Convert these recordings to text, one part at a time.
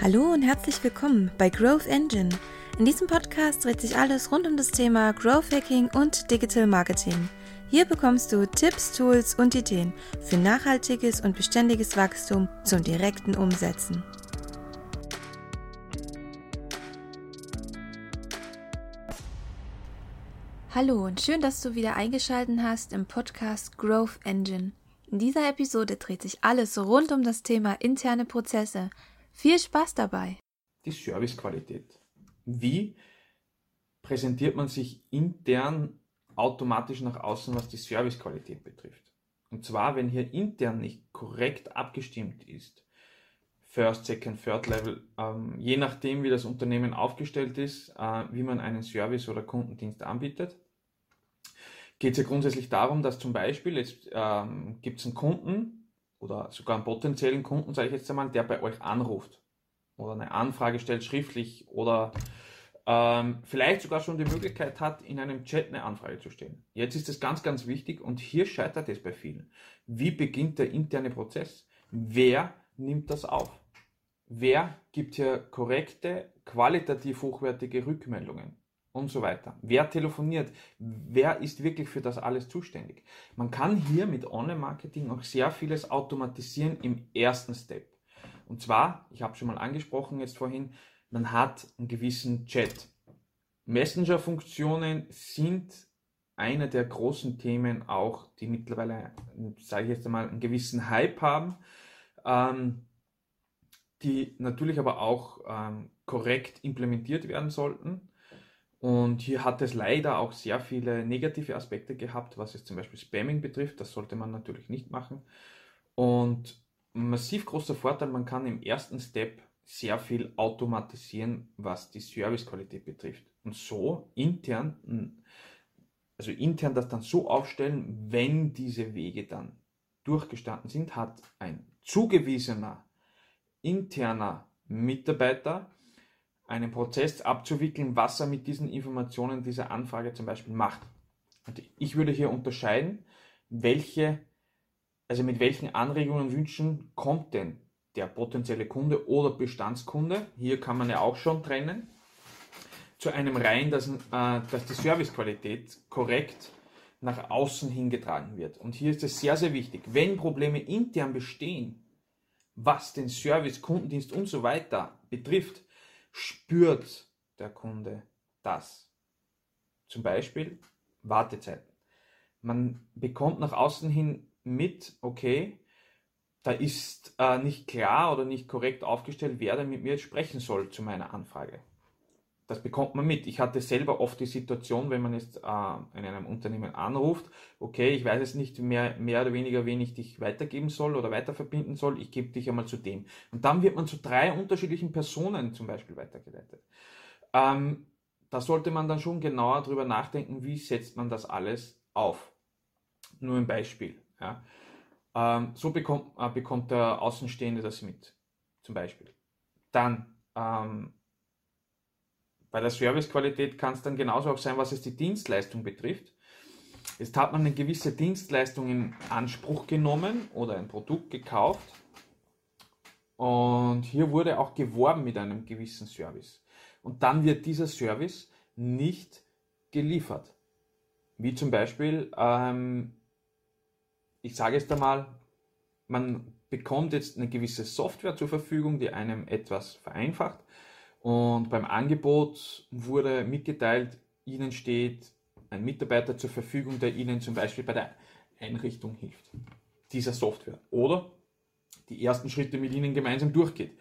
Hallo und herzlich willkommen bei Growth Engine. In diesem Podcast dreht sich alles rund um das Thema Growth Hacking und Digital Marketing. Hier bekommst du Tipps, Tools und Ideen für nachhaltiges und beständiges Wachstum zum direkten Umsetzen. Hallo und schön, dass du wieder eingeschaltet hast im Podcast Growth Engine. In dieser Episode dreht sich alles rund um das Thema interne Prozesse, viel Spaß dabei. Die Servicequalität. Wie präsentiert man sich intern automatisch nach außen, was die Servicequalität betrifft? Und zwar, wenn hier intern nicht korrekt abgestimmt ist, First, Second, Third Level, ähm, je nachdem, wie das Unternehmen aufgestellt ist, äh, wie man einen Service oder Kundendienst anbietet, geht es ja grundsätzlich darum, dass zum Beispiel, jetzt ähm, gibt es einen Kunden, oder sogar einen potenziellen Kunden, sage ich jetzt einmal, der bei euch anruft oder eine Anfrage stellt schriftlich oder ähm, vielleicht sogar schon die Möglichkeit hat, in einem Chat eine Anfrage zu stellen. Jetzt ist es ganz, ganz wichtig und hier scheitert es bei vielen. Wie beginnt der interne Prozess? Wer nimmt das auf? Wer gibt hier korrekte, qualitativ hochwertige Rückmeldungen? Und so weiter. Wer telefoniert? Wer ist wirklich für das alles zuständig? Man kann hier mit Online-Marketing auch sehr vieles automatisieren im ersten Step. Und zwar, ich habe schon mal angesprochen jetzt vorhin, man hat einen gewissen Chat. Messenger-Funktionen sind eine der großen Themen auch, die mittlerweile, sage ich jetzt einmal, einen gewissen Hype haben, ähm, die natürlich aber auch ähm, korrekt implementiert werden sollten. Und hier hat es leider auch sehr viele negative Aspekte gehabt, was es zum Beispiel Spamming betrifft. Das sollte man natürlich nicht machen. Und massiv großer Vorteil, man kann im ersten Step sehr viel automatisieren, was die Servicequalität betrifft. Und so intern, also intern das dann so aufstellen, wenn diese Wege dann durchgestanden sind, hat ein zugewiesener interner Mitarbeiter einen Prozess abzuwickeln, was er mit diesen Informationen dieser Anfrage zum Beispiel macht. Und ich würde hier unterscheiden, welche, also mit welchen Anregungen und Wünschen kommt denn der potenzielle Kunde oder Bestandskunde, hier kann man ja auch schon trennen, zu einem rein, dass, äh, dass die Servicequalität korrekt nach außen hingetragen wird. Und hier ist es sehr, sehr wichtig, wenn Probleme intern bestehen, was den Service, Kundendienst und so weiter betrifft, spürt der Kunde das. Zum Beispiel Wartezeiten. Man bekommt nach außen hin mit, okay, da ist äh, nicht klar oder nicht korrekt aufgestellt, wer da mit mir sprechen soll zu meiner Anfrage. Das bekommt man mit. Ich hatte selber oft die Situation, wenn man jetzt äh, in einem Unternehmen anruft, okay, ich weiß jetzt nicht mehr, mehr oder weniger, wen ich dich weitergeben soll oder weiterverbinden soll, ich gebe dich einmal zu dem. Und dann wird man zu drei unterschiedlichen Personen zum Beispiel weitergeleitet. Ähm, da sollte man dann schon genauer drüber nachdenken, wie setzt man das alles auf. Nur ein Beispiel. Ja. Ähm, so bekommt, äh, bekommt der Außenstehende das mit, zum Beispiel. Dann ähm, bei der Servicequalität kann es dann genauso auch sein, was es die Dienstleistung betrifft. Jetzt hat man eine gewisse Dienstleistung in Anspruch genommen oder ein Produkt gekauft und hier wurde auch geworben mit einem gewissen Service. Und dann wird dieser Service nicht geliefert. Wie zum Beispiel, ähm, ich sage jetzt einmal, man bekommt jetzt eine gewisse Software zur Verfügung, die einem etwas vereinfacht und beim Angebot wurde mitgeteilt, Ihnen steht ein Mitarbeiter zur Verfügung, der Ihnen zum Beispiel bei der Einrichtung hilft, dieser Software. Oder die ersten Schritte mit Ihnen gemeinsam durchgeht.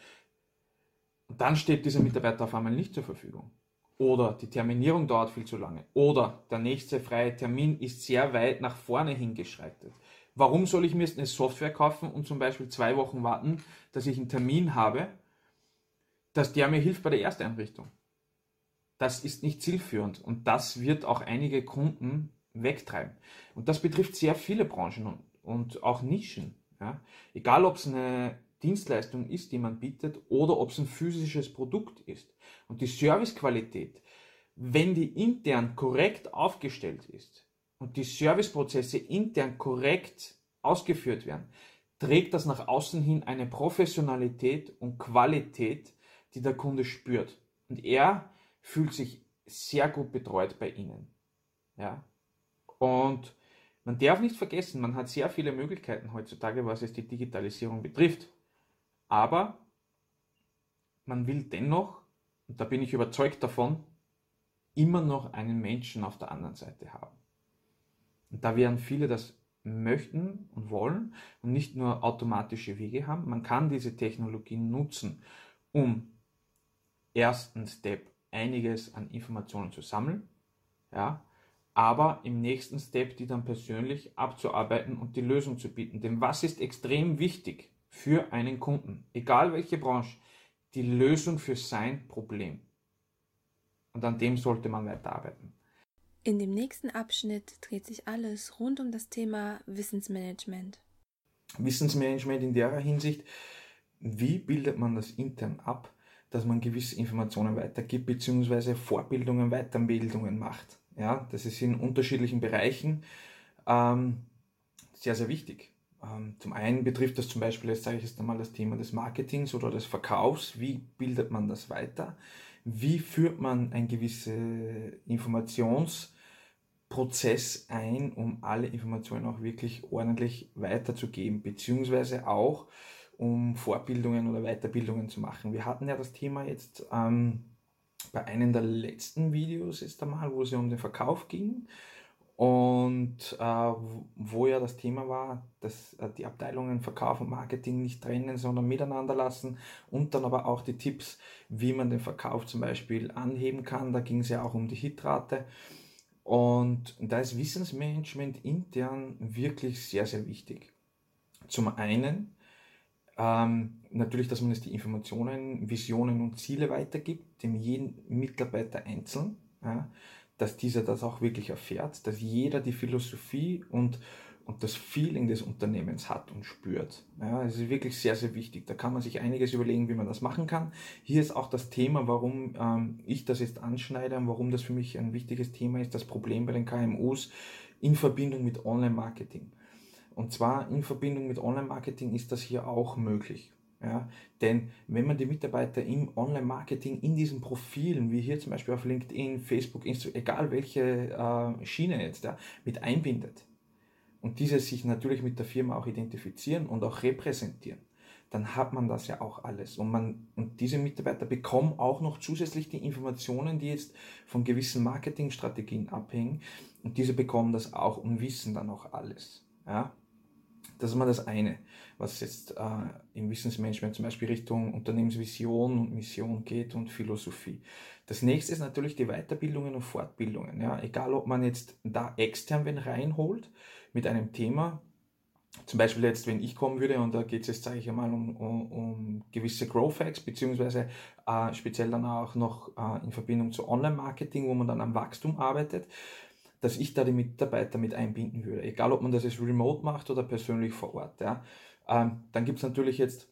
Und dann steht dieser Mitarbeiter auf einmal nicht zur Verfügung. Oder die Terminierung dauert viel zu lange. Oder der nächste freie Termin ist sehr weit nach vorne hingeschreitet. Warum soll ich mir eine Software kaufen und zum Beispiel zwei Wochen warten, dass ich einen Termin habe dass der mir hilft bei der Ersteinrichtung. Das ist nicht zielführend und das wird auch einige Kunden wegtreiben. Und das betrifft sehr viele Branchen und, und auch Nischen. Ja. Egal, ob es eine Dienstleistung ist, die man bietet, oder ob es ein physisches Produkt ist. Und die Servicequalität, wenn die intern korrekt aufgestellt ist und die Serviceprozesse intern korrekt ausgeführt werden, trägt das nach außen hin eine Professionalität und Qualität, die der Kunde spürt. Und er fühlt sich sehr gut betreut bei Ihnen. Ja. Und man darf nicht vergessen, man hat sehr viele Möglichkeiten heutzutage, was es die Digitalisierung betrifft. Aber man will dennoch, und da bin ich überzeugt davon, immer noch einen Menschen auf der anderen Seite haben. Und da werden viele das möchten und wollen und nicht nur automatische Wege haben. Man kann diese Technologien nutzen, um ersten Step einiges an Informationen zu sammeln, ja, aber im nächsten Step die dann persönlich abzuarbeiten und die Lösung zu bieten. Denn was ist extrem wichtig für einen Kunden, egal welche Branche, die Lösung für sein Problem. Und an dem sollte man weiterarbeiten. In dem nächsten Abschnitt dreht sich alles rund um das Thema Wissensmanagement. Wissensmanagement in der Hinsicht, wie bildet man das intern ab, dass man gewisse Informationen weitergibt, beziehungsweise Vorbildungen, Weiterbildungen macht. Ja, das ist in unterschiedlichen Bereichen ähm, sehr, sehr wichtig. Ähm, zum einen betrifft das zum Beispiel, jetzt sage ich jetzt einmal das Thema des Marketings oder des Verkaufs. Wie bildet man das weiter? Wie führt man ein gewisses Informationsprozess ein, um alle Informationen auch wirklich ordentlich weiterzugeben, beziehungsweise auch um Vorbildungen oder Weiterbildungen zu machen. Wir hatten ja das Thema jetzt ähm, bei einem der letzten Videos ist einmal, wo es um den Verkauf ging und äh, wo ja das Thema war, dass äh, die Abteilungen Verkauf und Marketing nicht trennen, sondern miteinander lassen und dann aber auch die Tipps, wie man den Verkauf zum Beispiel anheben kann. Da ging es ja auch um die Hitrate. Und da ist Wissensmanagement intern wirklich sehr, sehr wichtig. Zum einen ähm, natürlich, dass man jetzt die Informationen, Visionen und Ziele weitergibt, dem jeden Mitarbeiter einzeln. Ja dass dieser das auch wirklich erfährt, dass jeder die Philosophie und, und das Feeling des Unternehmens hat und spürt. Ja, es ist wirklich sehr, sehr wichtig. Da kann man sich einiges überlegen, wie man das machen kann. Hier ist auch das Thema, warum ähm, ich das jetzt anschneide und warum das für mich ein wichtiges Thema ist, das Problem bei den KMUs in Verbindung mit Online-Marketing. Und zwar in Verbindung mit Online-Marketing ist das hier auch möglich. Ja, denn wenn man die Mitarbeiter im Online-Marketing in diesen Profilen, wie hier zum Beispiel auf LinkedIn, Facebook, Instagram, egal welche äh, Schiene jetzt, ja, mit einbindet und diese sich natürlich mit der Firma auch identifizieren und auch repräsentieren, dann hat man das ja auch alles. Und, man, und diese Mitarbeiter bekommen auch noch zusätzlich die Informationen, die jetzt von gewissen Marketingstrategien abhängen. Und diese bekommen das auch und wissen dann auch alles. Ja? Das ist mal das eine, was jetzt äh, im Wissensmanagement zum Beispiel Richtung Unternehmensvision und Mission geht und Philosophie. Das nächste ist natürlich die Weiterbildungen und Fortbildungen. Ja. Egal, ob man jetzt da extern wen reinholt mit einem Thema, zum Beispiel jetzt, wenn ich kommen würde, und da geht es jetzt, sage ich einmal, um, um, um gewisse Growth Hacks, beziehungsweise äh, speziell dann auch noch äh, in Verbindung zu Online-Marketing, wo man dann am Wachstum arbeitet, dass ich da die Mitarbeiter mit einbinden würde. Egal, ob man das jetzt remote macht oder persönlich vor Ort. Ja. Ähm, dann gibt es natürlich jetzt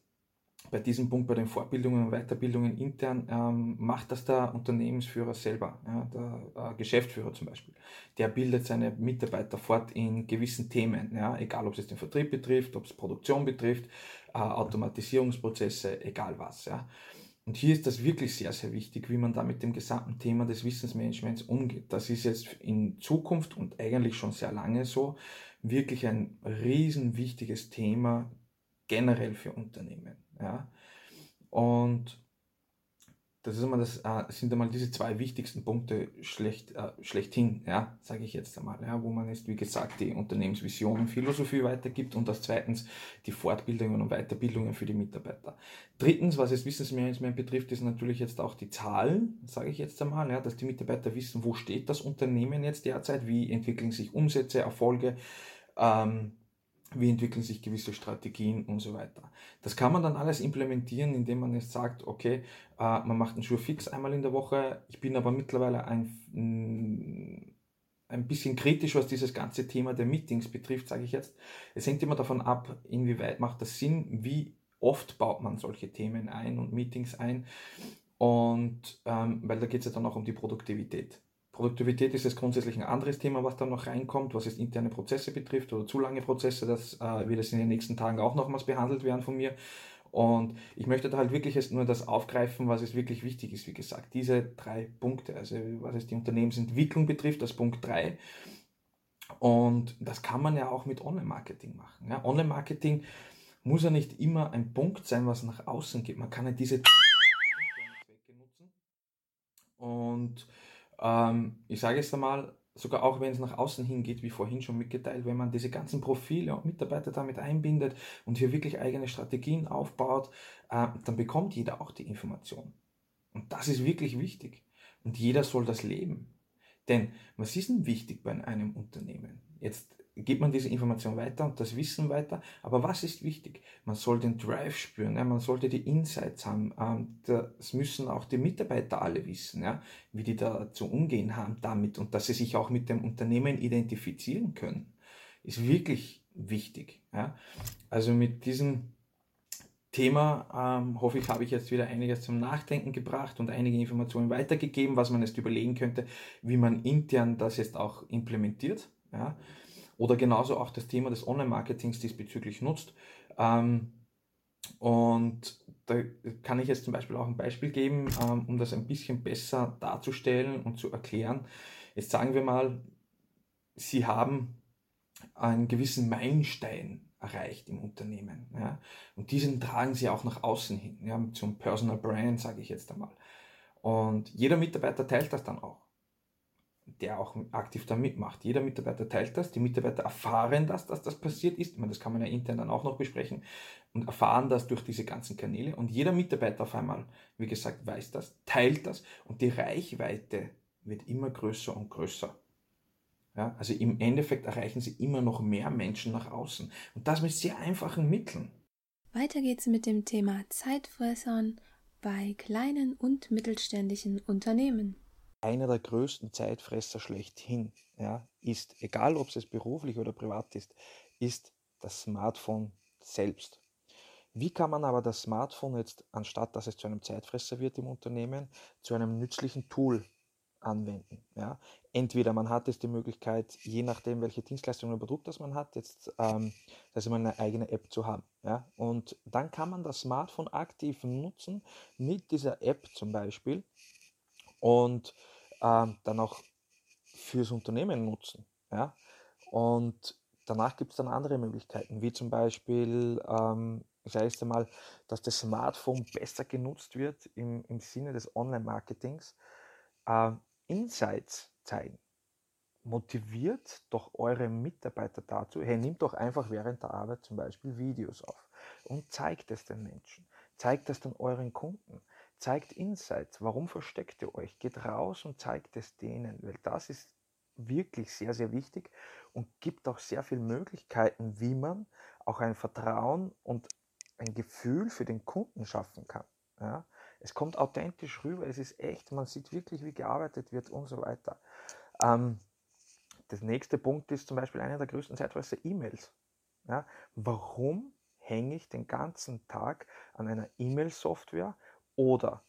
bei diesem Punkt, bei den Fortbildungen und Weiterbildungen intern, ähm, macht das der Unternehmensführer selber, ja, der äh, Geschäftsführer zum Beispiel. Der bildet seine Mitarbeiter fort in gewissen Themen, ja, egal ob es den Vertrieb betrifft, ob es Produktion betrifft, äh, Automatisierungsprozesse, egal was. Ja. Und hier ist das wirklich sehr, sehr wichtig, wie man da mit dem gesamten Thema des Wissensmanagements umgeht. Das ist jetzt in Zukunft und eigentlich schon sehr lange so wirklich ein riesen wichtiges Thema generell für Unternehmen. Ja. Und das ist immer das, äh, sind einmal diese zwei wichtigsten Punkte schlecht, äh, schlechthin, ja, sage ich jetzt einmal, ja, wo man jetzt, wie gesagt, die Unternehmensvision und Philosophie weitergibt und das zweitens die Fortbildungen und Weiterbildungen für die Mitarbeiter. Drittens, was das Wissensmanagement betrifft, ist natürlich jetzt auch die Zahlen, sage ich jetzt einmal, ja, dass die Mitarbeiter wissen, wo steht das Unternehmen jetzt derzeit, wie entwickeln sich Umsätze, Erfolge, ähm, wie entwickeln sich gewisse Strategien und so weiter. Das kann man dann alles implementieren, indem man jetzt sagt, okay, äh, man macht einen Schuh fix einmal in der Woche. Ich bin aber mittlerweile ein, mm, ein bisschen kritisch, was dieses ganze Thema der Meetings betrifft, sage ich jetzt. Es hängt immer davon ab, inwieweit macht das Sinn, wie oft baut man solche Themen ein und Meetings ein. Und ähm, weil da geht es ja dann auch um die Produktivität. Produktivität ist jetzt grundsätzlich ein anderes Thema, was da noch reinkommt, was jetzt interne Prozesse betrifft oder zu lange Prozesse. Das äh, wird jetzt in den nächsten Tagen auch nochmals behandelt werden von mir. Und ich möchte da halt wirklich jetzt nur das aufgreifen, was es wirklich wichtig ist. Wie gesagt, diese drei Punkte, also was es die Unternehmensentwicklung betrifft, das Punkt 3. Und das kann man ja auch mit Online-Marketing machen. Ja, Online-Marketing muss ja nicht immer ein Punkt sein, was nach außen geht. Man kann ja diese nutzen. Und ähm, ich sage jetzt einmal, sogar auch wenn es nach außen hingeht, wie vorhin schon mitgeteilt, wenn man diese ganzen Profile und Mitarbeiter damit einbindet und hier wirklich eigene Strategien aufbaut, äh, dann bekommt jeder auch die Information. Und das ist wirklich wichtig. Und jeder soll das leben. Denn was ist denn wichtig bei einem Unternehmen? Jetzt gibt man diese Information weiter und das Wissen weiter. Aber was ist wichtig? Man soll den Drive spüren, ja? man sollte die Insights haben. Ähm, das müssen auch die Mitarbeiter alle wissen, ja? wie die da zu umgehen haben damit und dass sie sich auch mit dem Unternehmen identifizieren können. Ist wirklich wichtig. Ja? Also mit diesem Thema ähm, hoffe ich, habe ich jetzt wieder einiges zum Nachdenken gebracht und einige Informationen weitergegeben, was man jetzt überlegen könnte, wie man intern das jetzt auch implementiert. Ja? Oder genauso auch das Thema des Online-Marketings diesbezüglich nutzt. Ähm, und da kann ich jetzt zum Beispiel auch ein Beispiel geben, ähm, um das ein bisschen besser darzustellen und zu erklären. Jetzt sagen wir mal, Sie haben einen gewissen Meilenstein erreicht im Unternehmen. Ja? Und diesen tragen Sie auch nach außen hin, ja? zum Personal Brand, sage ich jetzt einmal. Und jeder Mitarbeiter teilt das dann auch der auch aktiv da mitmacht. Jeder Mitarbeiter teilt das, die Mitarbeiter erfahren das, dass das passiert ist. Meine, das kann man ja intern dann auch noch besprechen und erfahren das durch diese ganzen Kanäle. Und jeder Mitarbeiter auf einmal, wie gesagt, weiß das, teilt das und die Reichweite wird immer größer und größer. Ja, also im Endeffekt erreichen sie immer noch mehr Menschen nach außen und das mit sehr einfachen Mitteln. Weiter geht's mit dem Thema Zeitfressern bei kleinen und mittelständischen Unternehmen einer der größten Zeitfresser schlechthin ja, ist, egal ob es beruflich oder privat ist, ist das Smartphone selbst. Wie kann man aber das Smartphone jetzt, anstatt dass es zu einem Zeitfresser wird im Unternehmen, zu einem nützlichen Tool anwenden? Ja? Entweder man hat jetzt die Möglichkeit, je nachdem, welche Dienstleistung oder Produkt das man hat, jetzt ähm, also eine eigene App zu haben. Ja? Und dann kann man das Smartphone aktiv nutzen mit dieser App zum Beispiel und ähm, dann auch fürs Unternehmen nutzen. Ja? Und danach gibt es dann andere Möglichkeiten, wie zum Beispiel, ähm, ich sage jetzt einmal, dass das Smartphone besser genutzt wird im, im Sinne des Online-Marketings. Äh, Insights zeigen. Motiviert doch eure Mitarbeiter dazu, hey, nimmt doch einfach während der Arbeit zum Beispiel Videos auf und zeigt es den Menschen. Zeigt es dann euren Kunden. Zeigt Insights. Warum versteckt ihr euch? Geht raus und zeigt es denen, weil das ist wirklich sehr, sehr wichtig und gibt auch sehr viele Möglichkeiten, wie man auch ein Vertrauen und ein Gefühl für den Kunden schaffen kann. Ja? Es kommt authentisch rüber, es ist echt, man sieht wirklich, wie gearbeitet wird und so weiter. Ähm, das nächste Punkt ist zum Beispiel einer der größten Zeitweise E-Mails. Ja? Warum hänge ich den ganzen Tag an einer E-Mail-Software oder,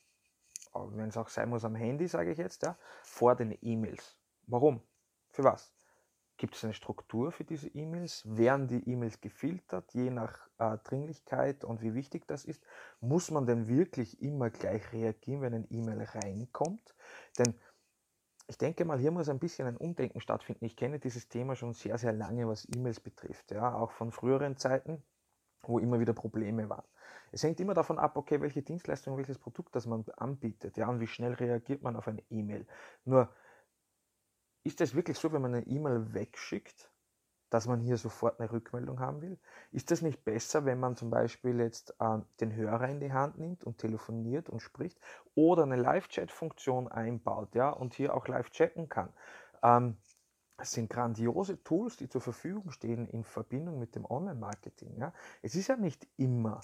wenn es auch sein muss am Handy, sage ich jetzt, ja, vor den E-Mails. Warum? Für was? Gibt es eine Struktur für diese E-Mails? Werden die E-Mails gefiltert, je nach äh, Dringlichkeit und wie wichtig das ist? Muss man denn wirklich immer gleich reagieren, wenn ein E-Mail reinkommt? Denn ich denke mal, hier muss ein bisschen ein Umdenken stattfinden. Ich kenne dieses Thema schon sehr, sehr lange, was E-Mails betrifft. Ja, auch von früheren Zeiten, wo immer wieder Probleme waren. Es hängt immer davon ab, okay, welche Dienstleistung, welches Produkt das man anbietet, ja, und wie schnell reagiert man auf eine E-Mail. Nur, ist es wirklich so, wenn man eine E-Mail wegschickt, dass man hier sofort eine Rückmeldung haben will? Ist das nicht besser, wenn man zum Beispiel jetzt äh, den Hörer in die Hand nimmt und telefoniert und spricht oder eine Live-Chat-Funktion einbaut, ja, und hier auch live chatten kann? Ähm, es sind grandiose Tools, die zur Verfügung stehen in Verbindung mit dem Online-Marketing. Ja? Es ist ja nicht immer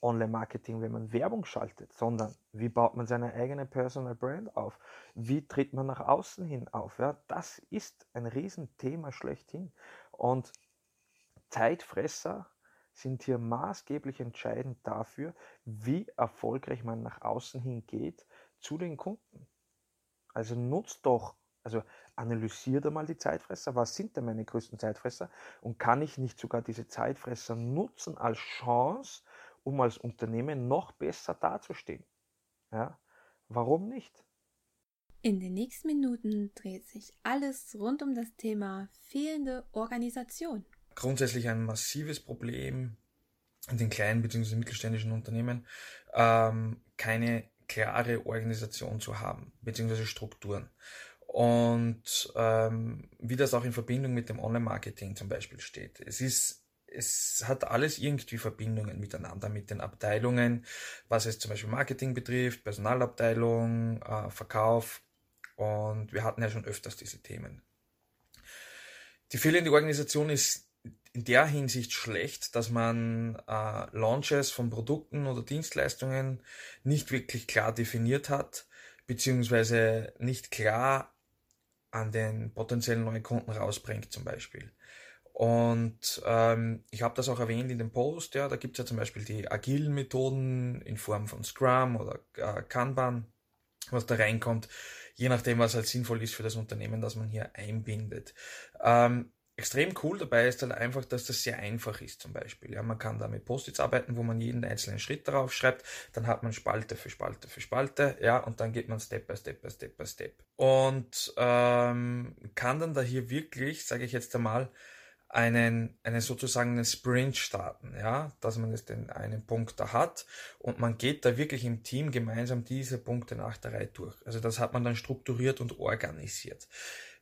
Online-Marketing, wenn man Werbung schaltet, sondern wie baut man seine eigene Personal Brand auf? Wie tritt man nach außen hin auf? Ja, das ist ein Riesenthema schlechthin. Und Zeitfresser sind hier maßgeblich entscheidend dafür, wie erfolgreich man nach außen hin geht zu den Kunden. Also nutzt doch, also analysiert einmal die Zeitfresser. Was sind denn meine größten Zeitfresser? Und kann ich nicht sogar diese Zeitfresser nutzen als Chance, um als Unternehmen noch besser dazustehen. Ja, warum nicht? In den nächsten Minuten dreht sich alles rund um das Thema fehlende Organisation. Grundsätzlich ein massives Problem in den kleinen bzw. mittelständischen Unternehmen, ähm, keine klare Organisation zu haben, beziehungsweise Strukturen. Und ähm, wie das auch in Verbindung mit dem Online-Marketing zum Beispiel steht. Es ist es hat alles irgendwie Verbindungen miteinander mit den Abteilungen, was es zum Beispiel Marketing betrifft, Personalabteilung, äh, Verkauf. Und wir hatten ja schon öfters diese Themen. Die fehlende Organisation ist in der Hinsicht schlecht, dass man äh, Launches von Produkten oder Dienstleistungen nicht wirklich klar definiert hat, beziehungsweise nicht klar an den potenziellen neuen Kunden rausbringt zum Beispiel. Und ähm, ich habe das auch erwähnt in dem Post, ja, da gibt es ja zum Beispiel die agilen Methoden in Form von Scrum oder äh, Kanban, was da reinkommt, je nachdem, was halt sinnvoll ist für das Unternehmen, das man hier einbindet. Ähm, extrem cool dabei ist halt einfach, dass das sehr einfach ist zum Beispiel. Ja, man kann da mit Post-its arbeiten, wo man jeden einzelnen Schritt darauf schreibt, dann hat man Spalte für Spalte für Spalte, ja, und dann geht man Step by Step by Step by Step. Und ähm, kann dann da hier wirklich, sage ich jetzt einmal, einen, einen sozusagen einen Sprint starten, ja, dass man jetzt den einen Punkt da hat und man geht da wirklich im Team gemeinsam diese Punkte nach der Reihe durch. Also das hat man dann strukturiert und organisiert.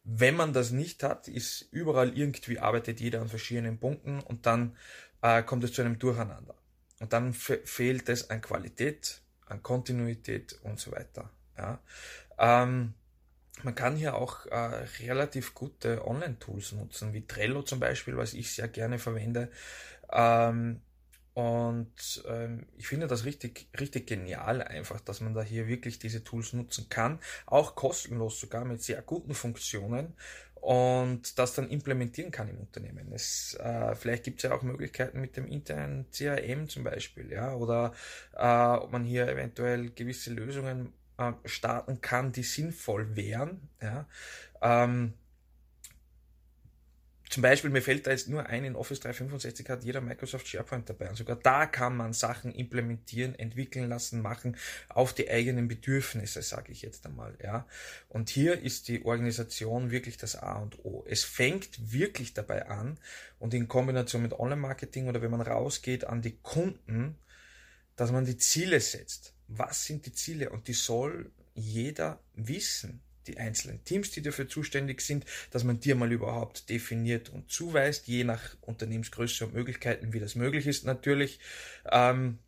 Wenn man das nicht hat, ist überall irgendwie arbeitet jeder an verschiedenen Punkten und dann äh, kommt es zu einem Durcheinander. Und dann fehlt es an Qualität, an Kontinuität und so weiter. Ja. Ähm, man kann hier auch äh, relativ gute Online-Tools nutzen, wie Trello zum Beispiel, was ich sehr gerne verwende. Ähm, und ähm, ich finde das richtig, richtig genial einfach, dass man da hier wirklich diese Tools nutzen kann, auch kostenlos sogar mit sehr guten Funktionen und das dann implementieren kann im Unternehmen. Es, äh, vielleicht gibt es ja auch Möglichkeiten mit dem internen CRM zum Beispiel, ja, oder äh, ob man hier eventuell gewisse Lösungen äh, starten kann, die sinnvoll wären. Ja. Ähm, zum Beispiel, mir fällt da jetzt nur ein, in Office 365 hat jeder Microsoft SharePoint dabei. Und sogar da kann man Sachen implementieren, entwickeln lassen, machen, auf die eigenen Bedürfnisse, sage ich jetzt einmal. Ja. Und hier ist die Organisation wirklich das A und O. Es fängt wirklich dabei an und in Kombination mit Online-Marketing oder wenn man rausgeht an die Kunden, dass man die Ziele setzt was sind die Ziele und die soll jeder wissen. Die einzelnen Teams, die dafür zuständig sind, dass man die mal überhaupt definiert und zuweist, je nach Unternehmensgröße und Möglichkeiten, wie das möglich ist natürlich. Ähm,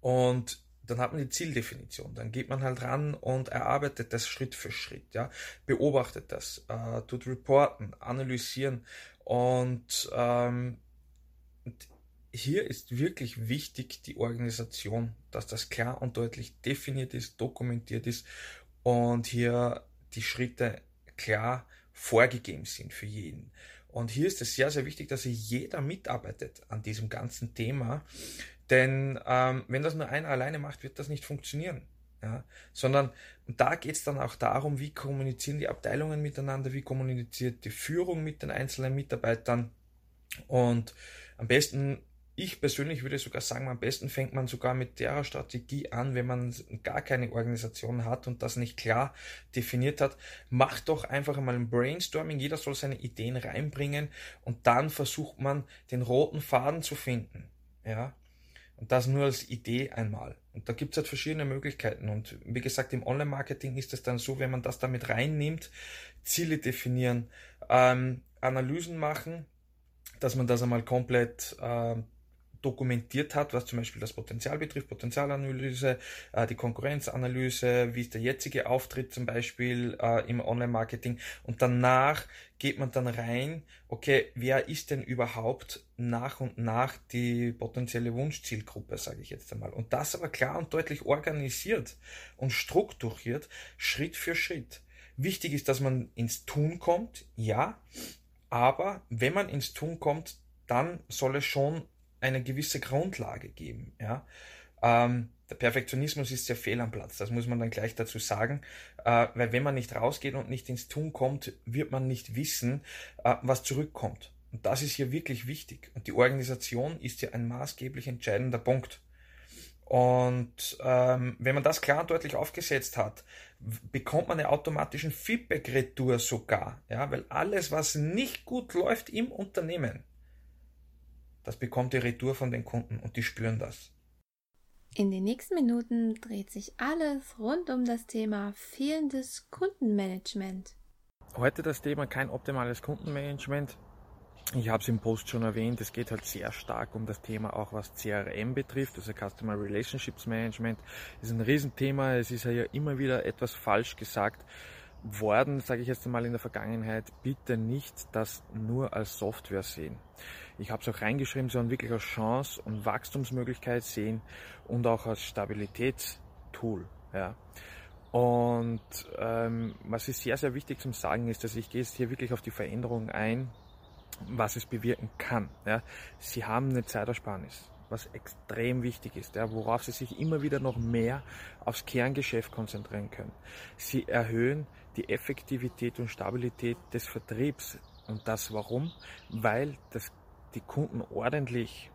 und dann hat man die Zieldefinition. Dann geht man halt ran und erarbeitet das Schritt für Schritt, ja, beobachtet das, äh, tut reporten, analysieren und ähm, hier ist wirklich wichtig die Organisation, dass das klar und deutlich definiert ist, dokumentiert ist und hier die Schritte klar vorgegeben sind für jeden. Und hier ist es sehr, sehr wichtig, dass jeder mitarbeitet an diesem ganzen Thema, denn ähm, wenn das nur einer alleine macht, wird das nicht funktionieren. Ja, sondern da geht es dann auch darum, wie kommunizieren die Abteilungen miteinander, wie kommuniziert die Führung mit den einzelnen Mitarbeitern und am besten ich persönlich würde sogar sagen, am besten fängt man sogar mit der Strategie an, wenn man gar keine Organisation hat und das nicht klar definiert hat. Macht doch einfach einmal ein Brainstorming, jeder soll seine Ideen reinbringen und dann versucht man den roten Faden zu finden. Ja, und das nur als Idee einmal. Und da gibt es halt verschiedene Möglichkeiten. Und wie gesagt, im Online-Marketing ist es dann so, wenn man das damit reinnimmt, Ziele definieren, ähm, Analysen machen, dass man das einmal komplett äh, dokumentiert hat, was zum Beispiel das Potenzial betrifft, Potenzialanalyse, äh, die Konkurrenzanalyse, wie ist der jetzige Auftritt zum Beispiel äh, im Online-Marketing und danach geht man dann rein, okay, wer ist denn überhaupt nach und nach die potenzielle Wunschzielgruppe, sage ich jetzt einmal. Und das aber klar und deutlich organisiert und strukturiert, Schritt für Schritt. Wichtig ist, dass man ins Tun kommt, ja, aber wenn man ins Tun kommt, dann soll es schon eine gewisse Grundlage geben. Ja? Ähm, der Perfektionismus ist sehr fehl am Platz, das muss man dann gleich dazu sagen, äh, weil wenn man nicht rausgeht und nicht ins Tun kommt, wird man nicht wissen, äh, was zurückkommt. Und das ist hier wirklich wichtig. Und die Organisation ist ja ein maßgeblich entscheidender Punkt. Und ähm, wenn man das klar und deutlich aufgesetzt hat, bekommt man eine automatischen Feedback-Retour sogar. Ja, weil alles, was nicht gut läuft im Unternehmen, das bekommt die Retour von den Kunden und die spüren das. In den nächsten Minuten dreht sich alles rund um das Thema fehlendes Kundenmanagement. Heute das Thema kein optimales Kundenmanagement. Ich habe es im Post schon erwähnt, es geht halt sehr stark um das Thema auch was CRM betrifft, also Customer Relationships Management. Das ist ein Riesenthema, es ist ja immer wieder etwas falsch gesagt worden, sage ich jetzt einmal in der Vergangenheit, bitte nicht das nur als Software sehen. Ich habe es auch reingeschrieben, sondern wirklich als Chance und Wachstumsmöglichkeit sehen und auch als Stabilitätstool. Ja. Und ähm, was ist sehr, sehr wichtig zum Sagen ist, dass ich gehe jetzt hier wirklich auf die Veränderung ein, was es bewirken kann. Ja. Sie haben eine Zeitersparnis, was extrem wichtig ist, ja, worauf Sie sich immer wieder noch mehr aufs Kerngeschäft konzentrieren können. Sie erhöhen die Effektivität und Stabilität des Vertriebs. Und das warum? Weil das, die Kunden ordentlich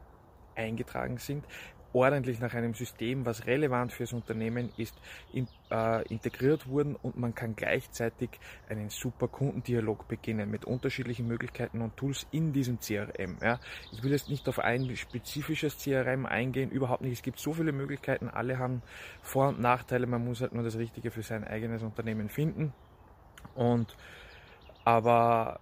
eingetragen sind, ordentlich nach einem System, was relevant fürs Unternehmen ist, in, äh, integriert wurden und man kann gleichzeitig einen super Kundendialog beginnen mit unterschiedlichen Möglichkeiten und Tools in diesem CRM. Ja. Ich will jetzt nicht auf ein spezifisches CRM eingehen, überhaupt nicht. Es gibt so viele Möglichkeiten, alle haben Vor- und Nachteile, man muss halt nur das Richtige für sein eigenes Unternehmen finden. Und aber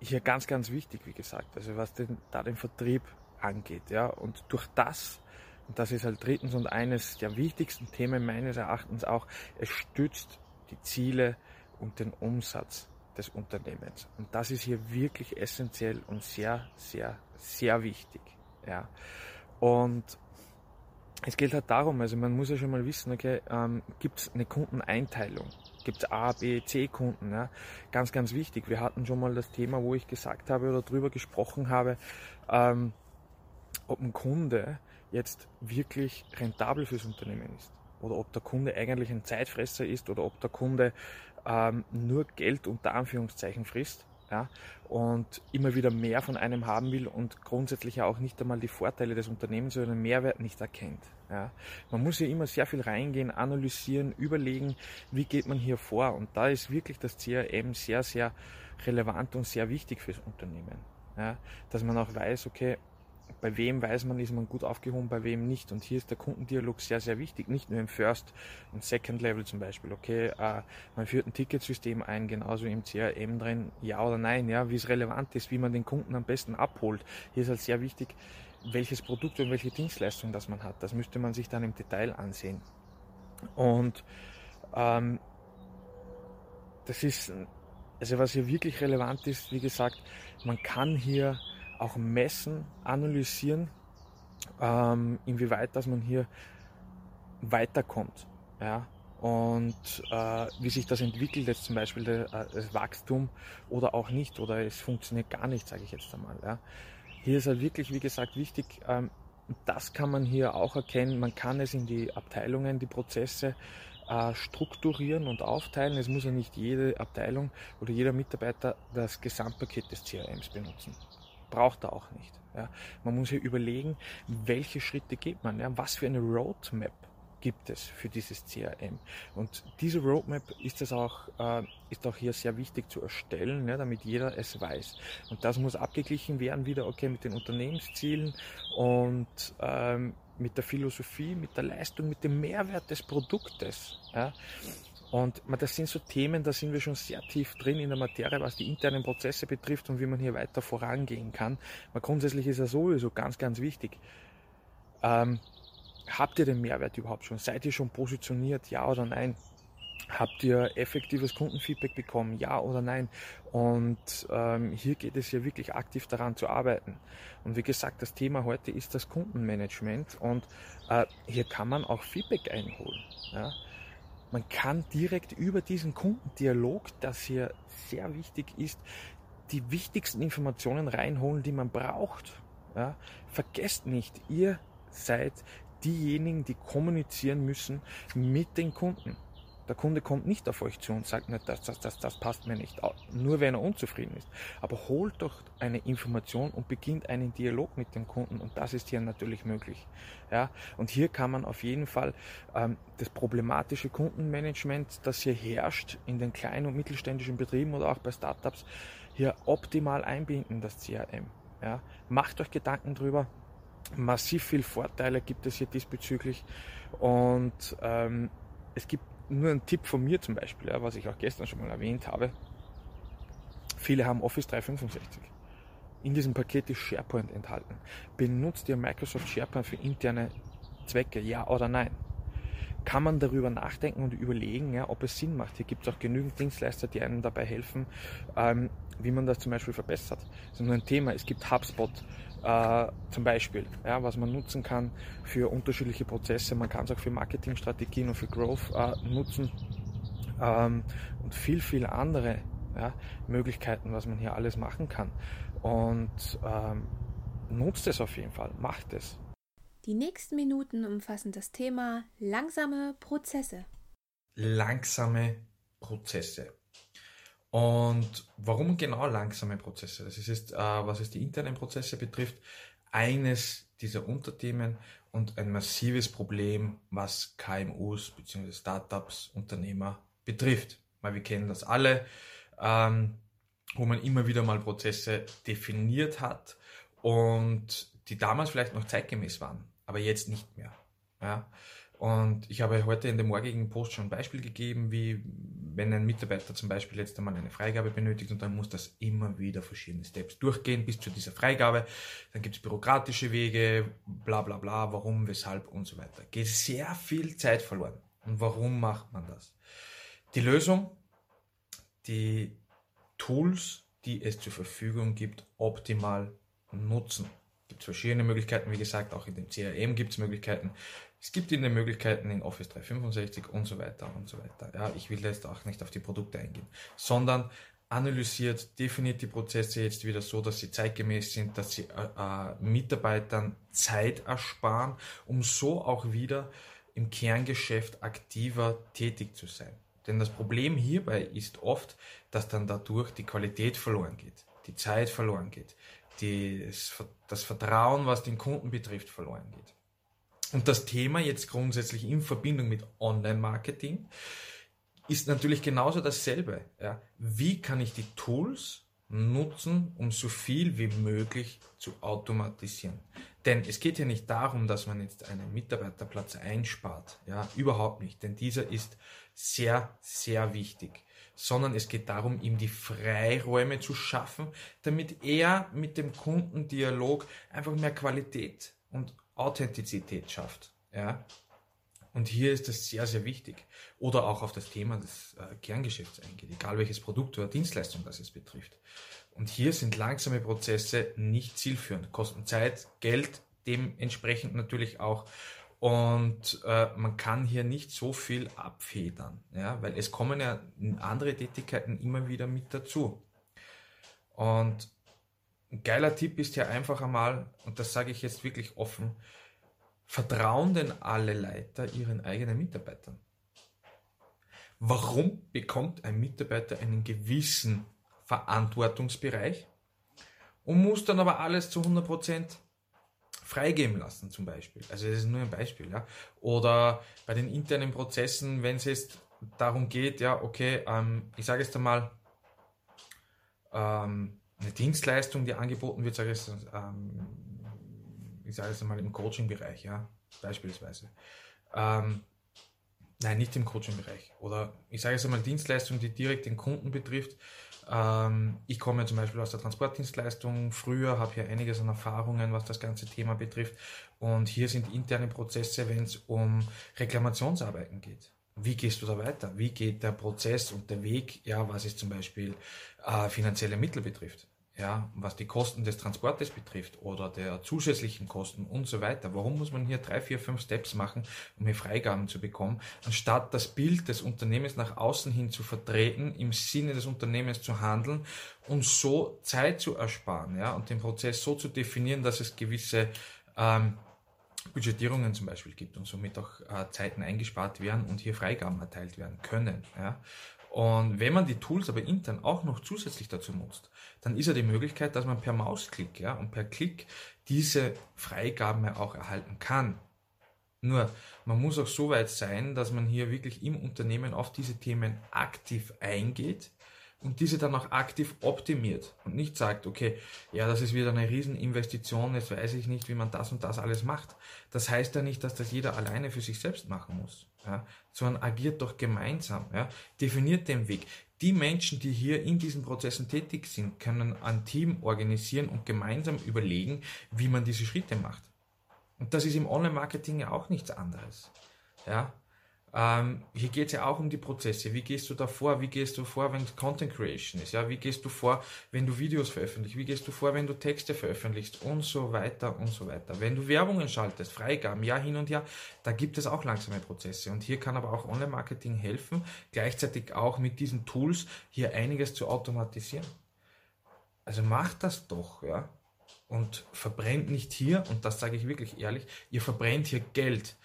hier ganz, ganz wichtig, wie gesagt, also was den, da den Vertrieb angeht, ja, und durch das und das ist halt drittens und eines der wichtigsten Themen meines Erachtens auch, es stützt die Ziele und den Umsatz des Unternehmens. Und das ist hier wirklich essentiell und sehr, sehr, sehr wichtig. Ja. Und es geht halt darum, also man muss ja schon mal wissen, okay, ähm, gibt es eine Kundeneinteilung? Gibt es A, B, C Kunden? Ja? Ganz, ganz wichtig. Wir hatten schon mal das Thema, wo ich gesagt habe oder drüber gesprochen habe, ähm, ob ein Kunde jetzt wirklich rentabel fürs Unternehmen ist. Oder ob der Kunde eigentlich ein Zeitfresser ist oder ob der Kunde ähm, nur Geld unter Anführungszeichen frisst ja, und immer wieder mehr von einem haben will und grundsätzlich ja auch nicht einmal die Vorteile des Unternehmens oder den Mehrwert nicht erkennt. Ja. Man muss ja immer sehr viel reingehen, analysieren, überlegen, wie geht man hier vor und da ist wirklich das CRM sehr, sehr relevant und sehr wichtig fürs Unternehmen. Ja. Dass man auch weiß, okay, bei wem weiß man, ist man gut aufgehoben, bei wem nicht. Und hier ist der Kundendialog sehr, sehr wichtig. Nicht nur im First und Second Level zum Beispiel. Okay, äh, man führt ein Ticketsystem ein, genauso im CRM drin, ja oder nein, ja, wie es relevant ist, wie man den Kunden am besten abholt. Hier ist halt sehr wichtig, welches Produkt und welche Dienstleistung das man hat. Das müsste man sich dann im Detail ansehen. Und ähm, das ist, also was hier wirklich relevant ist, wie gesagt, man kann hier auch messen, analysieren, ähm, inwieweit dass man hier weiterkommt. Ja? Und äh, wie sich das entwickelt, jetzt zum Beispiel äh, das Wachstum oder auch nicht, oder es funktioniert gar nicht, sage ich jetzt einmal. Ja? Hier ist halt wirklich, wie gesagt, wichtig, ähm, das kann man hier auch erkennen. Man kann es in die Abteilungen, die Prozesse äh, strukturieren und aufteilen. Es muss ja nicht jede Abteilung oder jeder Mitarbeiter das Gesamtpaket des CRMs benutzen braucht er auch nicht. Ja. Man muss hier überlegen, welche Schritte geht man, ja. was für eine Roadmap gibt es für dieses CRM. Und diese Roadmap ist es auch, äh, ist auch hier sehr wichtig zu erstellen, ja, damit jeder es weiß. Und das muss abgeglichen werden wieder, okay, mit den Unternehmenszielen und ähm, mit der Philosophie, mit der Leistung, mit dem Mehrwert des Produktes. Ja. Und das sind so Themen, da sind wir schon sehr tief drin in der Materie, was die internen Prozesse betrifft und wie man hier weiter vorangehen kann. Aber grundsätzlich ist ja sowieso ganz, ganz wichtig. Ähm, habt ihr den Mehrwert überhaupt schon? Seid ihr schon positioniert? Ja oder nein? Habt ihr effektives Kundenfeedback bekommen? Ja oder nein? Und ähm, hier geht es ja wirklich aktiv daran zu arbeiten. Und wie gesagt, das Thema heute ist das Kundenmanagement und äh, hier kann man auch Feedback einholen. Ja? Man kann direkt über diesen Kundendialog, das hier sehr wichtig ist, die wichtigsten Informationen reinholen, die man braucht. Ja? Vergesst nicht, ihr seid diejenigen, die kommunizieren müssen mit den Kunden. Der Kunde kommt nicht auf euch zu und sagt nicht, das, das, das, das passt mir nicht, nur wenn er unzufrieden ist. Aber holt doch eine Information und beginnt einen Dialog mit dem Kunden und das ist hier natürlich möglich. Ja, und hier kann man auf jeden Fall ähm, das problematische Kundenmanagement, das hier herrscht in den kleinen und mittelständischen Betrieben oder auch bei Startups, hier optimal einbinden, das CRM. Ja, macht euch Gedanken drüber. Massiv viel Vorteile gibt es hier diesbezüglich und ähm, es gibt nur einen Tipp von mir zum Beispiel, ja, was ich auch gestern schon mal erwähnt habe. Viele haben Office 365. In diesem Paket ist SharePoint enthalten. Benutzt ihr Microsoft SharePoint für interne Zwecke, ja oder nein? Kann man darüber nachdenken und überlegen, ja, ob es Sinn macht. Hier gibt es auch genügend Dienstleister, die einem dabei helfen, ähm, wie man das zum Beispiel verbessert. Das ist nur ein Thema. Es gibt HubSpot, äh, zum Beispiel, ja, was man nutzen kann für unterschiedliche Prozesse. Man kann es auch für Marketingstrategien und für Growth äh, nutzen ähm, und viel, viel andere ja, Möglichkeiten, was man hier alles machen kann. Und ähm, nutzt es auf jeden Fall, macht es. Die nächsten Minuten umfassen das Thema langsame Prozesse. Langsame Prozesse. Und warum genau langsame Prozesse? Das ist, äh, was es die internen Prozesse betrifft, eines dieser Unterthemen und ein massives Problem, was KMUs bzw. Startups, Unternehmer betrifft. Weil wir kennen das alle, ähm, wo man immer wieder mal Prozesse definiert hat und die damals vielleicht noch zeitgemäß waren, aber jetzt nicht mehr. Ja? Und ich habe heute in dem morgigen Post schon ein Beispiel gegeben, wie wenn ein Mitarbeiter zum Beispiel jetzt einmal eine Freigabe benötigt und dann muss das immer wieder verschiedene Steps durchgehen bis zu dieser Freigabe. Dann gibt es bürokratische Wege, bla bla bla, warum, weshalb und so weiter. Geht sehr viel Zeit verloren. Und warum macht man das? Die Lösung, die Tools, die es zur Verfügung gibt, optimal nutzen. Es gibt verschiedene Möglichkeiten, wie gesagt, auch in dem CRM gibt es Möglichkeiten, es gibt Ihnen Möglichkeiten in Office 365 und so weiter und so weiter. Ja, ich will jetzt auch nicht auf die Produkte eingehen, sondern analysiert, definiert die Prozesse jetzt wieder so, dass sie zeitgemäß sind, dass sie äh, äh, Mitarbeitern Zeit ersparen, um so auch wieder im Kerngeschäft aktiver tätig zu sein. Denn das Problem hierbei ist oft, dass dann dadurch die Qualität verloren geht, die Zeit verloren geht, die, das Vertrauen, was den Kunden betrifft, verloren geht. Und das Thema jetzt grundsätzlich in Verbindung mit Online-Marketing ist natürlich genauso dasselbe. Ja. Wie kann ich die Tools nutzen, um so viel wie möglich zu automatisieren? Denn es geht ja nicht darum, dass man jetzt einen Mitarbeiterplatz einspart. Ja, überhaupt nicht. Denn dieser ist sehr, sehr wichtig. Sondern es geht darum, ihm die Freiräume zu schaffen, damit er mit dem Kundendialog einfach mehr Qualität und Authentizität schafft. Ja? Und hier ist das sehr, sehr wichtig. Oder auch auf das Thema des äh, Kerngeschäfts eingeht, egal welches Produkt oder Dienstleistung das es betrifft. Und hier sind langsame Prozesse nicht zielführend, kosten Zeit, Geld, dementsprechend natürlich auch. Und äh, man kann hier nicht so viel abfedern, ja, weil es kommen ja andere Tätigkeiten immer wieder mit dazu. Und ein geiler Tipp ist ja einfach einmal, und das sage ich jetzt wirklich offen, vertrauen denn alle Leiter ihren eigenen Mitarbeitern? Warum bekommt ein Mitarbeiter einen gewissen Verantwortungsbereich und muss dann aber alles zu 100% freigeben lassen zum Beispiel. Also das ist nur ein Beispiel. Ja. Oder bei den internen Prozessen, wenn es jetzt darum geht, ja, okay, ähm, ich sage jetzt einmal, ähm, eine Dienstleistung, die angeboten wird, sage ich, ähm, ich sage es einmal im Coaching-Bereich, ja, beispielsweise. Ähm, nein, nicht im Coaching-Bereich. Oder ich sage es einmal Dienstleistung, die direkt den Kunden betrifft. Ähm, ich komme ja zum Beispiel aus der Transportdienstleistung. Früher habe ich einiges an Erfahrungen, was das ganze Thema betrifft. Und hier sind interne Prozesse, wenn es um Reklamationsarbeiten geht. Wie gehst du da weiter? Wie geht der Prozess und der Weg, ja, was es zum Beispiel äh, finanzielle Mittel betrifft? ja, was die Kosten des Transportes betrifft oder der zusätzlichen Kosten und so weiter. Warum muss man hier drei, vier, fünf Steps machen, um hier Freigaben zu bekommen, anstatt das Bild des Unternehmens nach außen hin zu vertreten, im Sinne des Unternehmens zu handeln und so Zeit zu ersparen, ja, und den Prozess so zu definieren, dass es gewisse ähm, Budgetierungen zum Beispiel gibt und somit auch äh, Zeiten eingespart werden und hier Freigaben erteilt werden können. Ja. Und wenn man die Tools aber intern auch noch zusätzlich dazu nutzt, dann ist ja die Möglichkeit, dass man per Mausklick ja, und per Klick diese Freigaben ja auch erhalten kann. Nur, man muss auch so weit sein, dass man hier wirklich im Unternehmen auf diese Themen aktiv eingeht und diese dann auch aktiv optimiert und nicht sagt, okay, ja, das ist wieder eine Rieseninvestition, jetzt weiß ich nicht, wie man das und das alles macht. Das heißt ja nicht, dass das jeder alleine für sich selbst machen muss, ja, sondern agiert doch gemeinsam, ja, definiert den Weg. Die Menschen, die hier in diesen Prozessen tätig sind, können ein Team organisieren und gemeinsam überlegen, wie man diese Schritte macht. Und das ist im Online-Marketing ja auch nichts anderes. Ja, ähm, hier geht es ja auch um die Prozesse. Wie gehst du da vor? Wie gehst du vor, wenn Content Creation ist? Ja, wie gehst du vor, wenn du Videos veröffentlichst? Wie gehst du vor, wenn du Texte veröffentlichst? Und so weiter und so weiter. Wenn du Werbungen schaltest, Freigaben, ja, hin und her, da gibt es auch langsame Prozesse. Und hier kann aber auch Online-Marketing helfen, gleichzeitig auch mit diesen Tools hier einiges zu automatisieren. Also macht das doch, ja. Und verbrennt nicht hier, und das sage ich wirklich ehrlich, ihr verbrennt hier Geld.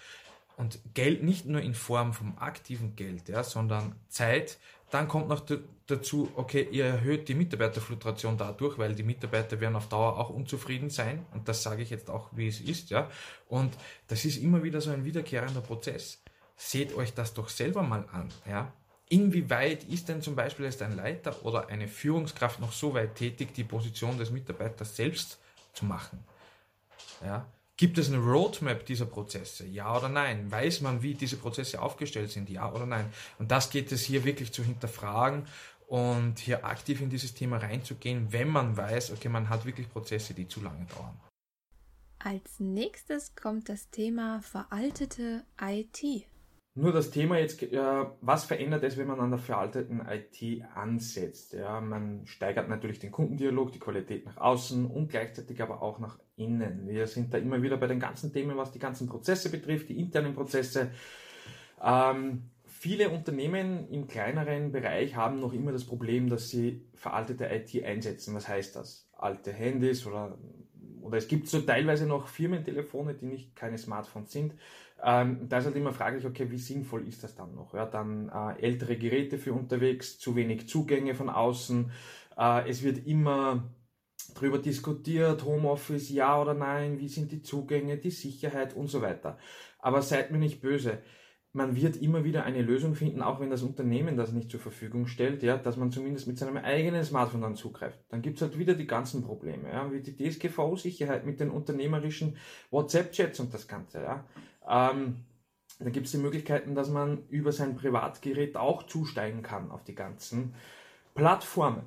Und Geld nicht nur in Form vom aktiven Geld, ja, sondern Zeit. Dann kommt noch dazu, okay, ihr erhöht die Mitarbeiterfluktuation dadurch, weil die Mitarbeiter werden auf Dauer auch unzufrieden sein. Und das sage ich jetzt auch, wie es ist, ja. Und das ist immer wieder so ein wiederkehrender Prozess. Seht euch das doch selber mal an, ja. Inwieweit ist denn zum Beispiel jetzt ein Leiter oder eine Führungskraft noch so weit tätig, die Position des Mitarbeiters selbst zu machen? Ja, Gibt es eine Roadmap dieser Prozesse? Ja oder nein? Weiß man, wie diese Prozesse aufgestellt sind? Ja oder nein? Und das geht es hier wirklich zu hinterfragen und hier aktiv in dieses Thema reinzugehen, wenn man weiß, okay, man hat wirklich Prozesse, die zu lange dauern. Als nächstes kommt das Thema veraltete IT. Nur das Thema jetzt, äh, was verändert es, wenn man an der veralteten IT ansetzt? Ja, man steigert natürlich den Kundendialog, die Qualität nach außen und gleichzeitig aber auch nach innen. Wir sind da immer wieder bei den ganzen Themen, was die ganzen Prozesse betrifft, die internen Prozesse. Ähm, viele Unternehmen im kleineren Bereich haben noch immer das Problem, dass sie veraltete IT einsetzen. Was heißt das? Alte Handys oder, oder es gibt so teilweise noch Firmentelefone, die nicht keine Smartphones sind ähm, da ist halt immer fraglich, okay, wie sinnvoll ist das dann noch? Ja, dann äh, ältere Geräte für unterwegs, zu wenig Zugänge von außen. Äh, es wird immer darüber diskutiert, Homeoffice, ja oder nein, wie sind die Zugänge, die Sicherheit und so weiter. Aber seid mir nicht böse. Man wird immer wieder eine Lösung finden, auch wenn das Unternehmen das nicht zur Verfügung stellt, ja, dass man zumindest mit seinem eigenen Smartphone dann zugreift. Dann gibt's halt wieder die ganzen Probleme, ja, wie die DSGVO-Sicherheit mit den unternehmerischen WhatsApp-Chats und das Ganze, ja. Ähm, da gibt es die Möglichkeiten, dass man über sein Privatgerät auch zusteigen kann auf die ganzen Plattformen.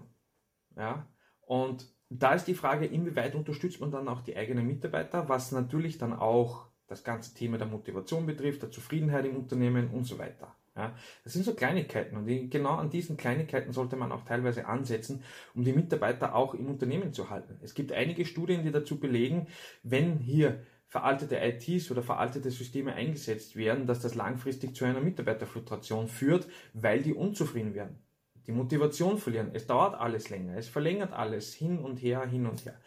Ja? Und da ist die Frage, inwieweit unterstützt man dann auch die eigenen Mitarbeiter, was natürlich dann auch das ganze Thema der Motivation betrifft, der Zufriedenheit im Unternehmen und so weiter. Ja, das sind so Kleinigkeiten und genau an diesen Kleinigkeiten sollte man auch teilweise ansetzen, um die Mitarbeiter auch im Unternehmen zu halten. Es gibt einige Studien, die dazu belegen, wenn hier veraltete ITs oder veraltete Systeme eingesetzt werden, dass das langfristig zu einer Mitarbeiterfluktuation führt, weil die unzufrieden werden. Die Motivation verlieren. Es dauert alles länger. Es verlängert alles hin und her, hin und her.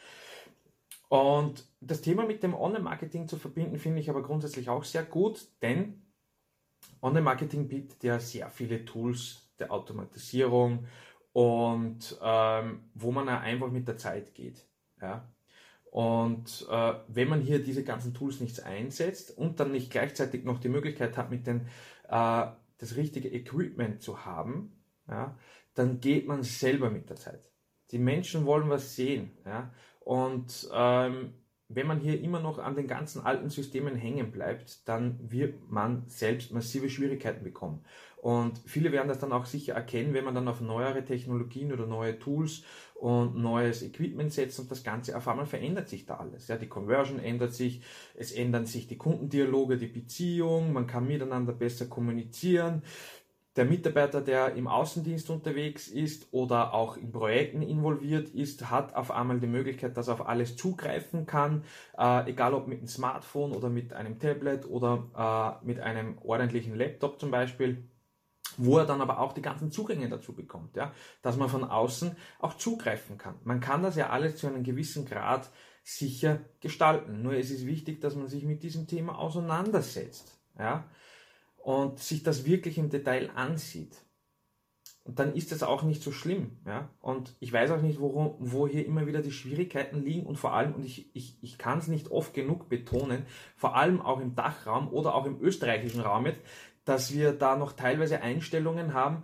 Und das Thema mit dem Online-Marketing zu verbinden, finde ich aber grundsätzlich auch sehr gut, denn Online-Marketing bietet ja sehr viele Tools der Automatisierung und ähm, wo man ja einfach mit der Zeit geht. Ja? Und äh, wenn man hier diese ganzen Tools nicht einsetzt und dann nicht gleichzeitig noch die Möglichkeit hat, mit den, äh, das richtige Equipment zu haben, ja, dann geht man selber mit der Zeit. Die Menschen wollen was sehen. Ja, und ähm, wenn man hier immer noch an den ganzen alten Systemen hängen bleibt, dann wird man selbst massive Schwierigkeiten bekommen. Und viele werden das dann auch sicher erkennen, wenn man dann auf neuere Technologien oder neue Tools und neues Equipment setzt und das Ganze auf einmal verändert sich da alles. Ja, die Conversion ändert sich, es ändern sich die Kundendialoge, die Beziehung, man kann miteinander besser kommunizieren. Der Mitarbeiter, der im Außendienst unterwegs ist oder auch in Projekten involviert ist, hat auf einmal die Möglichkeit, dass er auf alles zugreifen kann, äh, egal ob mit einem Smartphone oder mit einem Tablet oder äh, mit einem ordentlichen Laptop zum Beispiel wo er dann aber auch die ganzen Zugänge dazu bekommt, ja, dass man von außen auch zugreifen kann. Man kann das ja alles zu einem gewissen Grad sicher gestalten. Nur es ist wichtig, dass man sich mit diesem Thema auseinandersetzt, ja, und sich das wirklich im Detail ansieht. Dann ist das auch nicht so schlimm, ja. Und ich weiß auch nicht, wo, wo hier immer wieder die Schwierigkeiten liegen und vor allem, und ich, ich, ich kann es nicht oft genug betonen, vor allem auch im Dachraum oder auch im österreichischen Raum jetzt, dass wir da noch teilweise Einstellungen haben,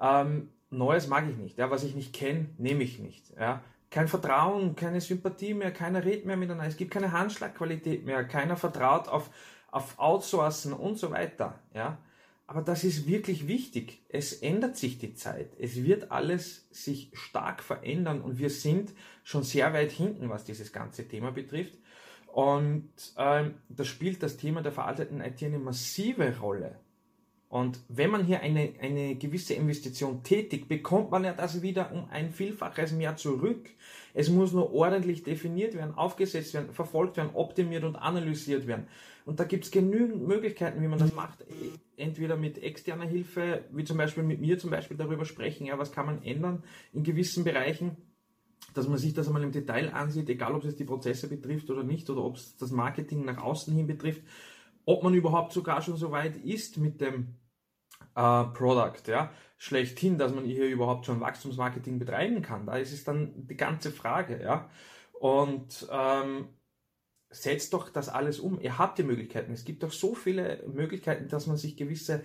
ähm, Neues mag ich nicht, ja, was ich nicht kenne, nehme ich nicht, ja. Kein Vertrauen, keine Sympathie mehr, keiner redet mehr miteinander, es gibt keine Handschlagqualität mehr, keiner vertraut auf, auf Outsourcen und so weiter, ja. Aber das ist wirklich wichtig. Es ändert sich die Zeit. Es wird alles sich stark verändern und wir sind schon sehr weit hinten, was dieses ganze Thema betrifft. Und ähm, da spielt das Thema der veralteten IT eine massive Rolle. Und wenn man hier eine, eine gewisse Investition tätigt, bekommt man ja das wieder um ein Vielfaches mehr zurück. Es muss nur ordentlich definiert werden, aufgesetzt werden, verfolgt werden, optimiert und analysiert werden. Und da gibt es genügend Möglichkeiten, wie man das macht. Entweder mit externer Hilfe, wie zum Beispiel mit mir zum Beispiel darüber sprechen, ja, was kann man ändern in gewissen Bereichen, dass man sich das einmal im Detail ansieht, egal ob es die Prozesse betrifft oder nicht, oder ob es das Marketing nach außen hin betrifft, ob man überhaupt sogar schon so weit ist mit dem äh, Product, ja, schlechthin, dass man hier überhaupt schon Wachstumsmarketing betreiben kann. Da ist es dann die ganze Frage, ja. Und ähm, setzt doch das alles um. Ihr habt die Möglichkeiten. Es gibt doch so viele Möglichkeiten, dass man sich gewisse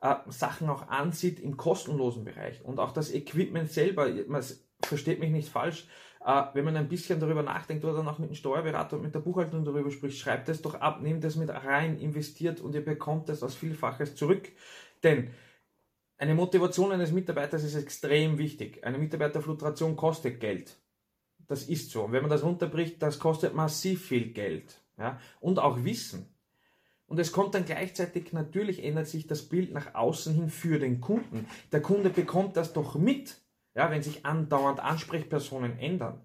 äh, Sachen auch ansieht im kostenlosen Bereich. Und auch das Equipment selber, man versteht mich nicht falsch, äh, wenn man ein bisschen darüber nachdenkt oder dann auch mit dem Steuerberater und mit der Buchhaltung darüber spricht, schreibt es doch ab, nehmt es mit rein, investiert und ihr bekommt es als Vielfaches zurück. Denn eine Motivation eines Mitarbeiters ist extrem wichtig. Eine Mitarbeiterfluktuation kostet Geld. Das ist so. Und wenn man das runterbricht, das kostet massiv viel Geld. Ja? Und auch Wissen. Und es kommt dann gleichzeitig, natürlich ändert sich das Bild nach außen hin für den Kunden. Der Kunde bekommt das doch mit, ja, wenn sich andauernd Ansprechpersonen ändern.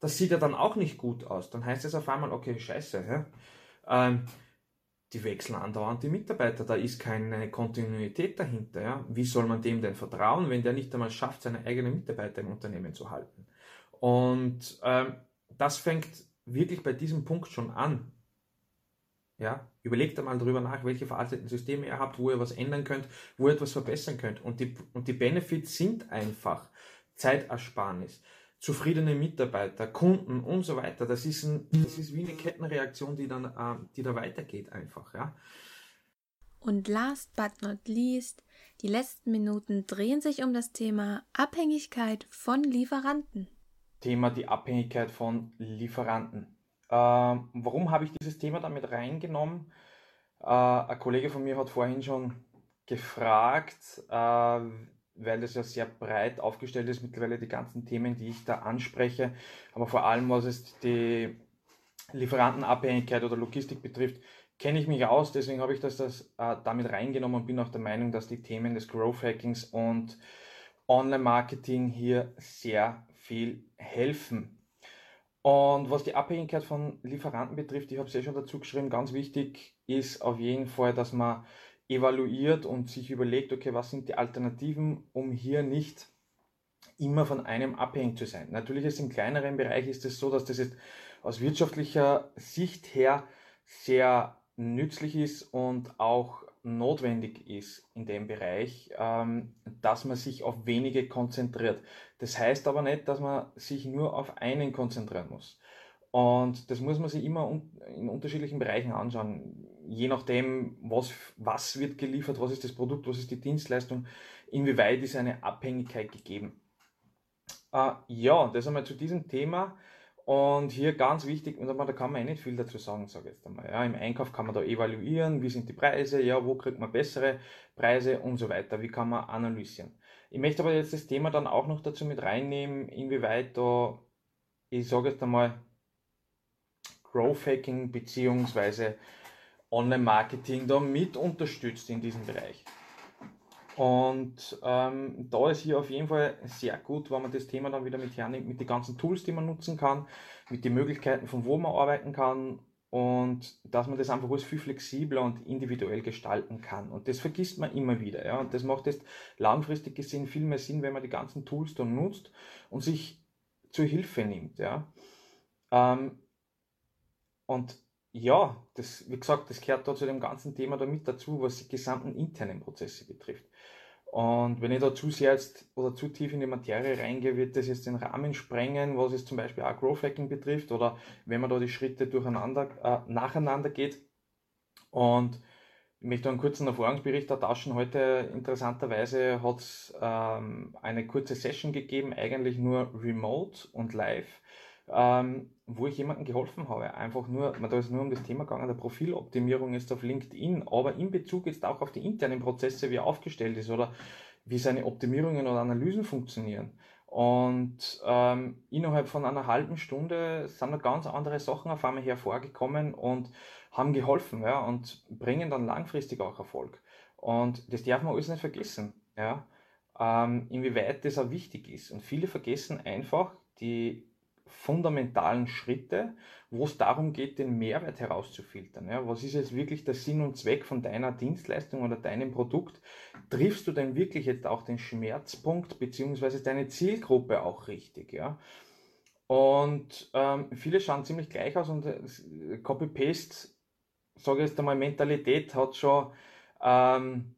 Das sieht ja dann auch nicht gut aus. Dann heißt es auf einmal, okay, scheiße. Ja? Ähm, die wechseln andauernd die Mitarbeiter, da ist keine Kontinuität dahinter. Ja? Wie soll man dem denn vertrauen, wenn der nicht einmal schafft, seine eigenen Mitarbeiter im Unternehmen zu halten? Und ähm, das fängt wirklich bei diesem Punkt schon an. Ja, überlegt einmal darüber nach, welche veralteten Systeme ihr habt, wo ihr was ändern könnt, wo ihr etwas verbessern könnt. Und die, und die Benefits sind einfach Zeitersparnis, zufriedene Mitarbeiter, Kunden und so weiter. Das ist, ein, das ist wie eine Kettenreaktion, die dann, äh, die da weitergeht einfach, ja. Und last but not least, die letzten Minuten drehen sich um das Thema Abhängigkeit von Lieferanten. Thema die Abhängigkeit von Lieferanten. Ähm, warum habe ich dieses Thema damit reingenommen? Äh, ein Kollege von mir hat vorhin schon gefragt, äh, weil das ja sehr breit aufgestellt ist, mittlerweile die ganzen Themen, die ich da anspreche, aber vor allem was es die Lieferantenabhängigkeit oder Logistik betrifft, kenne ich mich aus, deswegen habe ich das, das äh, damit reingenommen und bin auch der Meinung, dass die Themen des Growth Hackings und Online-Marketing hier sehr viel helfen. Und was die Abhängigkeit von Lieferanten betrifft, ich habe es ja schon dazu geschrieben, ganz wichtig ist auf jeden Fall, dass man evaluiert und sich überlegt, okay, was sind die Alternativen, um hier nicht immer von einem abhängig zu sein. Natürlich ist im kleineren Bereich ist es so, dass das jetzt aus wirtschaftlicher Sicht her sehr nützlich ist und auch notwendig ist in dem Bereich, ähm, dass man sich auf wenige konzentriert. Das heißt aber nicht, dass man sich nur auf einen konzentrieren muss. Und das muss man sich immer in unterschiedlichen Bereichen anschauen je nachdem, was, was wird geliefert, was ist das Produkt, was ist die Dienstleistung, inwieweit ist eine Abhängigkeit gegeben. Äh, ja, das einmal zu diesem Thema. Und hier ganz wichtig, da kann man eh nicht viel dazu sagen, sage ich jetzt einmal. Ja, Im Einkauf kann man da evaluieren, wie sind die Preise, ja, wo kriegt man bessere Preise und so weiter, wie kann man analysieren. Ich möchte aber jetzt das Thema dann auch noch dazu mit reinnehmen, inwieweit da, ich sage jetzt einmal, Growth Hacking beziehungsweise Online-Marketing da mit unterstützt in diesem Bereich. Und ähm, da ist hier auf jeden Fall sehr gut, wenn man das Thema dann wieder mit hernimmt, mit den ganzen Tools, die man nutzen kann, mit den Möglichkeiten, von wo man arbeiten kann und dass man das einfach alles viel flexibler und individuell gestalten kann. Und das vergisst man immer wieder. Ja? Und das macht jetzt langfristig gesehen viel mehr Sinn, wenn man die ganzen Tools dann nutzt und sich zur Hilfe nimmt. Ja? Ähm, und ja, das, wie gesagt, das gehört da zu dem ganzen Thema da mit dazu, was die gesamten internen Prozesse betrifft. Und wenn ich da zu sehr jetzt oder zu tief in die Materie reingehe, wird das jetzt den Rahmen sprengen, was es zum Beispiel auch Growth Hacking betrifft oder wenn man da die Schritte durcheinander, äh, nacheinander geht. Und ich möchte einen kurzen Erfahrungsbericht ertaschen. Heute interessanterweise hat es ähm, eine kurze Session gegeben, eigentlich nur remote und live ähm, wo ich jemandem geholfen habe. Einfach nur, da ist nur um das Thema gegangen, der Profiloptimierung ist auf LinkedIn, aber in Bezug jetzt auch auf die internen Prozesse, wie er aufgestellt ist oder wie seine Optimierungen oder Analysen funktionieren. Und ähm, innerhalb von einer halben Stunde sind da ganz andere Sachen auf einmal hervorgekommen und haben geholfen ja, und bringen dann langfristig auch Erfolg. Und das darf man alles nicht vergessen, ja, ähm, inwieweit das auch wichtig ist. Und viele vergessen einfach die fundamentalen Schritte, wo es darum geht, den Mehrwert herauszufiltern. Ja, was ist jetzt wirklich der Sinn und Zweck von deiner Dienstleistung oder deinem Produkt? Triffst du denn wirklich jetzt auch den Schmerzpunkt beziehungsweise deine Zielgruppe auch richtig? Ja? Und ähm, viele schauen ziemlich gleich aus und äh, Copy-Paste, sage ich jetzt einmal, Mentalität hat schon ähm,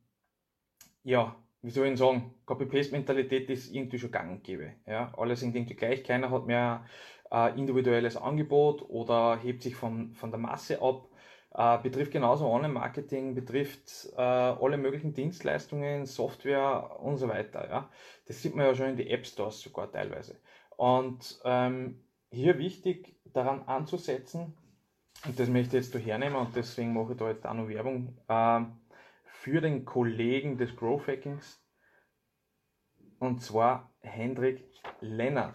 ja, wie soll ich sagen, Copy-Paste-Mentalität ist irgendwie schon gang und gäbe. Ja? Alle sind irgendwie gleich, keiner hat mehr äh, individuelles Angebot oder hebt sich von, von der Masse ab. Äh, betrifft genauso Online-Marketing, betrifft äh, alle möglichen Dienstleistungen, Software und so weiter. Ja? Das sieht man ja schon in die App Stores sogar teilweise. Und ähm, hier wichtig daran anzusetzen, und das möchte ich jetzt da hernehmen und deswegen mache ich da jetzt auch noch Werbung, äh, für den Kollegen des Growth Hackings und zwar Hendrik Lennart.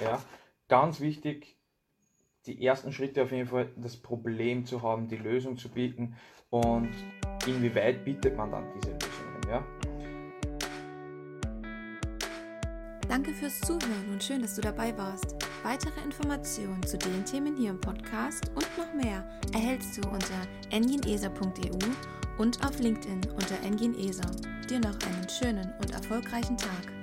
Ja, ganz wichtig, die ersten Schritte auf jeden Fall das Problem zu haben, die Lösung zu bieten und inwieweit bietet man dann diese Lösungen. Ja? Danke fürs Zuhören und schön, dass du dabei warst. Weitere Informationen zu den Themen hier im Podcast und noch mehr erhältst du unter enginesa.eu und auf LinkedIn unter Engin Eser. Dir noch einen schönen und erfolgreichen Tag.